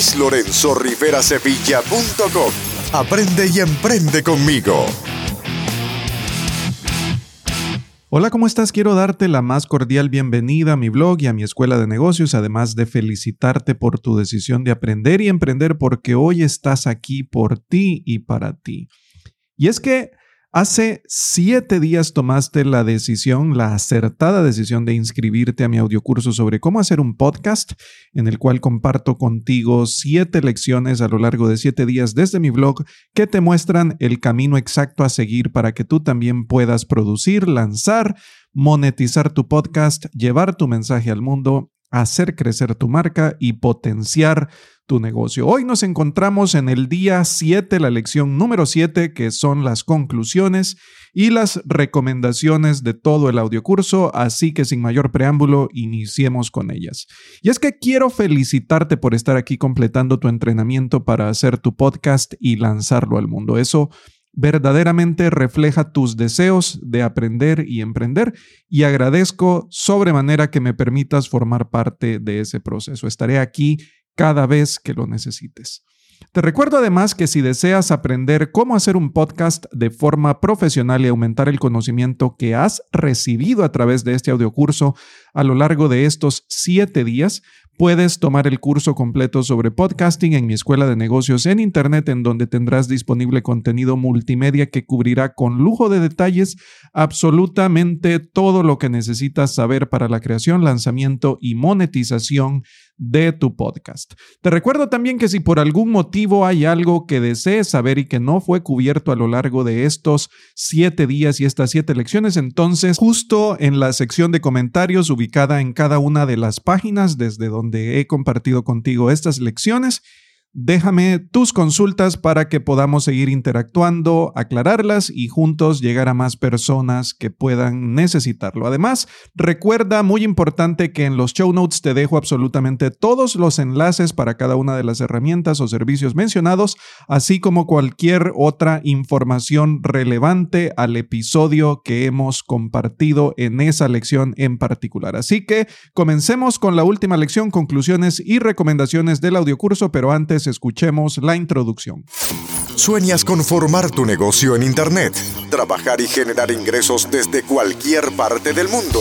luislorenzorriverasevilla.com. Aprende y emprende conmigo. Hola, ¿cómo estás? Quiero darte la más cordial bienvenida a mi blog y a mi escuela de negocios, además de felicitarte por tu decisión de aprender y emprender porque hoy estás aquí por ti y para ti. Y es que Hace siete días tomaste la decisión, la acertada decisión de inscribirte a mi audiocurso sobre cómo hacer un podcast, en el cual comparto contigo siete lecciones a lo largo de siete días desde mi blog que te muestran el camino exacto a seguir para que tú también puedas producir, lanzar, monetizar tu podcast, llevar tu mensaje al mundo hacer crecer tu marca y potenciar tu negocio. Hoy nos encontramos en el día 7, la lección número 7, que son las conclusiones y las recomendaciones de todo el audiocurso, así que sin mayor preámbulo, iniciemos con ellas. Y es que quiero felicitarte por estar aquí completando tu entrenamiento para hacer tu podcast y lanzarlo al mundo. Eso verdaderamente refleja tus deseos de aprender y emprender y agradezco sobremanera que me permitas formar parte de ese proceso. Estaré aquí cada vez que lo necesites. Te recuerdo además que si deseas aprender cómo hacer un podcast de forma profesional y aumentar el conocimiento que has recibido a través de este audiocurso a lo largo de estos siete días, Puedes tomar el curso completo sobre podcasting en mi escuela de negocios en Internet, en donde tendrás disponible contenido multimedia que cubrirá con lujo de detalles absolutamente todo lo que necesitas saber para la creación, lanzamiento y monetización de tu podcast. Te recuerdo también que si por algún motivo hay algo que desees saber y que no fue cubierto a lo largo de estos siete días y estas siete lecciones, entonces justo en la sección de comentarios ubicada en cada una de las páginas desde donde he compartido contigo estas lecciones, Déjame tus consultas para que podamos seguir interactuando, aclararlas y juntos llegar a más personas que puedan necesitarlo. Además, recuerda, muy importante, que en los show notes te dejo absolutamente todos los enlaces para cada una de las herramientas o servicios mencionados, así como cualquier otra información relevante al episodio que hemos compartido en esa lección en particular. Así que comencemos con la última lección, conclusiones y recomendaciones del audiocurso, pero antes escuchemos la introducción. ¿Sueñas con formar tu negocio en Internet? ¿Trabajar y generar ingresos desde cualquier parte del mundo?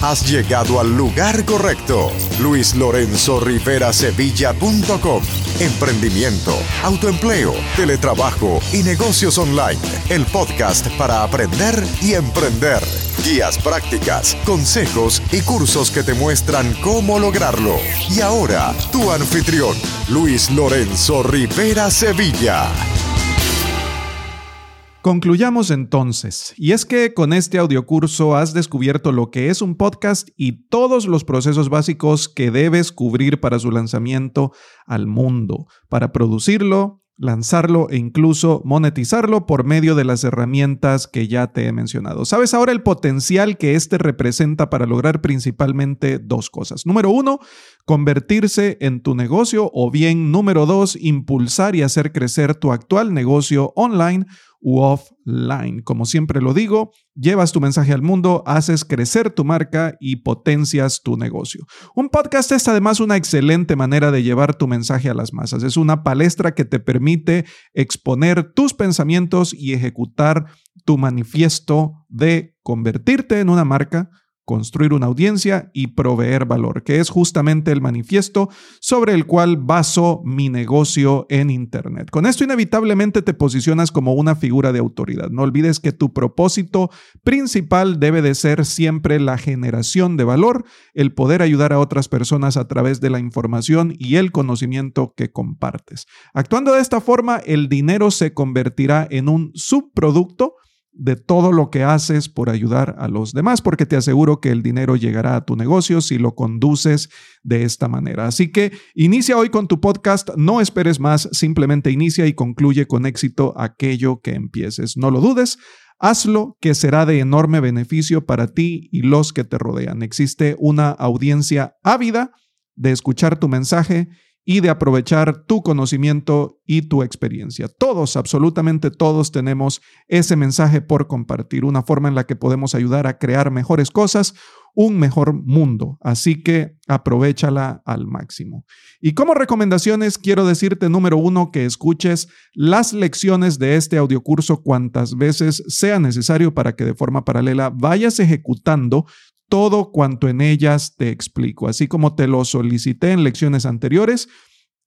Has llegado al lugar correcto. Luis Lorenzo Rivera Sevilla.com. Emprendimiento, autoempleo, teletrabajo y negocios online. El podcast para aprender y emprender. Guías prácticas, consejos y cursos que te muestran cómo lograrlo. Y ahora, tu anfitrión, Luis Lorenzo Rivera Sevilla. Concluyamos entonces, y es que con este audiocurso has descubierto lo que es un podcast y todos los procesos básicos que debes cubrir para su lanzamiento al mundo, para producirlo, lanzarlo e incluso monetizarlo por medio de las herramientas que ya te he mencionado. Sabes ahora el potencial que este representa para lograr principalmente dos cosas. Número uno, convertirse en tu negocio o bien número dos, impulsar y hacer crecer tu actual negocio online u offline. Como siempre lo digo, llevas tu mensaje al mundo, haces crecer tu marca y potencias tu negocio. Un podcast es además una excelente manera de llevar tu mensaje a las masas. Es una palestra que te permite exponer tus pensamientos y ejecutar tu manifiesto de convertirte en una marca construir una audiencia y proveer valor, que es justamente el manifiesto sobre el cual baso mi negocio en Internet. Con esto inevitablemente te posicionas como una figura de autoridad. No olvides que tu propósito principal debe de ser siempre la generación de valor, el poder ayudar a otras personas a través de la información y el conocimiento que compartes. Actuando de esta forma, el dinero se convertirá en un subproducto de todo lo que haces por ayudar a los demás, porque te aseguro que el dinero llegará a tu negocio si lo conduces de esta manera. Así que inicia hoy con tu podcast, no esperes más, simplemente inicia y concluye con éxito aquello que empieces. No lo dudes. Hazlo que será de enorme beneficio para ti y los que te rodean. Existe una audiencia ávida de escuchar tu mensaje y de aprovechar tu conocimiento y tu experiencia. Todos, absolutamente todos tenemos ese mensaje por compartir, una forma en la que podemos ayudar a crear mejores cosas, un mejor mundo. Así que aprovechala al máximo. Y como recomendaciones, quiero decirte, número uno, que escuches las lecciones de este audiocurso cuantas veces sea necesario para que de forma paralela vayas ejecutando todo cuanto en ellas te explico, así como te lo solicité en lecciones anteriores.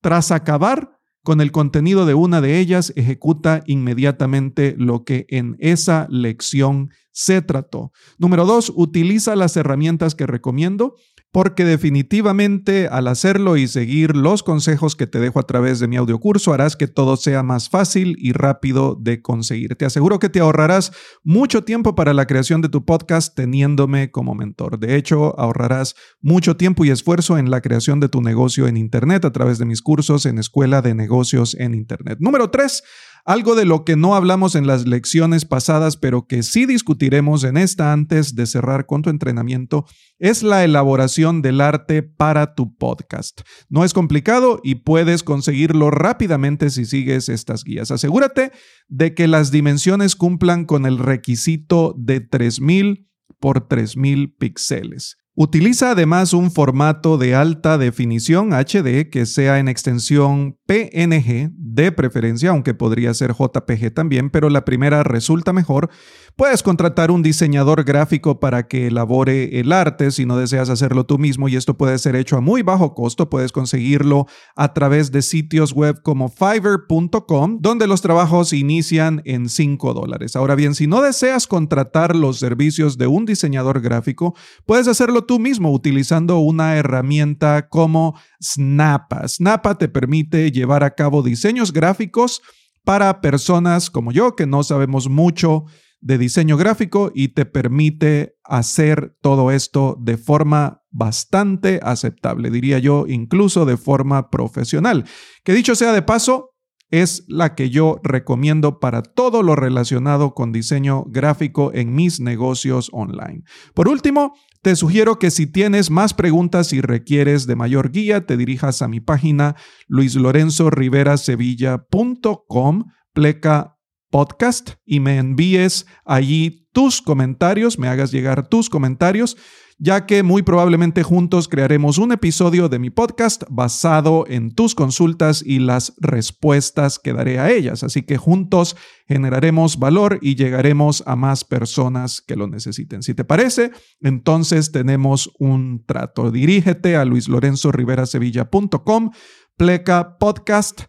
Tras acabar con el contenido de una de ellas, ejecuta inmediatamente lo que en esa lección se trató. Número dos, utiliza las herramientas que recomiendo porque definitivamente al hacerlo y seguir los consejos que te dejo a través de mi audiocurso harás que todo sea más fácil y rápido de conseguir. Te aseguro que te ahorrarás mucho tiempo para la creación de tu podcast teniéndome como mentor. De hecho, ahorrarás mucho tiempo y esfuerzo en la creación de tu negocio en Internet a través de mis cursos en Escuela de Negocios en Internet. Número tres, algo de lo que no hablamos en las lecciones pasadas, pero que sí discutiremos en esta antes de cerrar con tu entrenamiento, es la elaboración del arte para tu podcast. No es complicado y puedes conseguirlo rápidamente si sigues estas guías. Asegúrate de que las dimensiones cumplan con el requisito de 3000 por 3000 píxeles. Utiliza además un formato de alta definición HD que sea en extensión PNG de preferencia, aunque podría ser JPG también, pero la primera resulta mejor. Puedes contratar un diseñador gráfico para que elabore el arte si no deseas hacerlo tú mismo y esto puede ser hecho a muy bajo costo. Puedes conseguirlo a través de sitios web como fiverr.com, donde los trabajos inician en 5 dólares. Ahora bien, si no deseas contratar los servicios de un diseñador gráfico, puedes hacerlo tú mismo utilizando una herramienta como Snappa. Snappa te permite llevar a cabo diseños gráficos para personas como yo que no sabemos mucho de diseño gráfico y te permite hacer todo esto de forma bastante aceptable, diría yo, incluso de forma profesional. Que dicho sea de paso, es la que yo recomiendo para todo lo relacionado con diseño gráfico en mis negocios online. Por último, te sugiero que si tienes más preguntas y requieres de mayor guía, te dirijas a mi página luislorenzoriverasevilla.com, pleca podcast y me envíes allí tus comentarios, me hagas llegar tus comentarios ya que muy probablemente juntos crearemos un episodio de mi podcast basado en tus consultas y las respuestas que daré a ellas. Así que juntos generaremos valor y llegaremos a más personas que lo necesiten. Si te parece, entonces tenemos un trato. Dirígete a luislorenzoriverasevilla.com, pleca podcast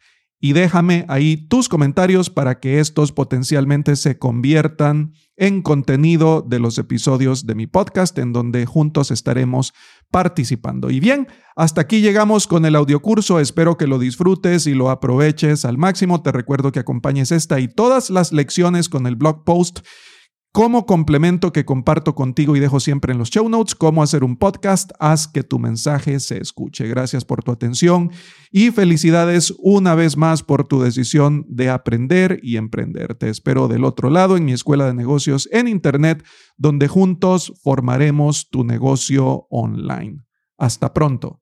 y déjame ahí tus comentarios para que estos potencialmente se conviertan en contenido de los episodios de mi podcast en donde juntos estaremos participando. Y bien, hasta aquí llegamos con el audiocurso. Espero que lo disfrutes y lo aproveches al máximo. Te recuerdo que acompañes esta y todas las lecciones con el blog post como complemento que comparto contigo y dejo siempre en los show notes, cómo hacer un podcast, haz que tu mensaje se escuche. Gracias por tu atención y felicidades una vez más por tu decisión de aprender y emprender. Te espero del otro lado en mi escuela de negocios en Internet, donde juntos formaremos tu negocio online. Hasta pronto.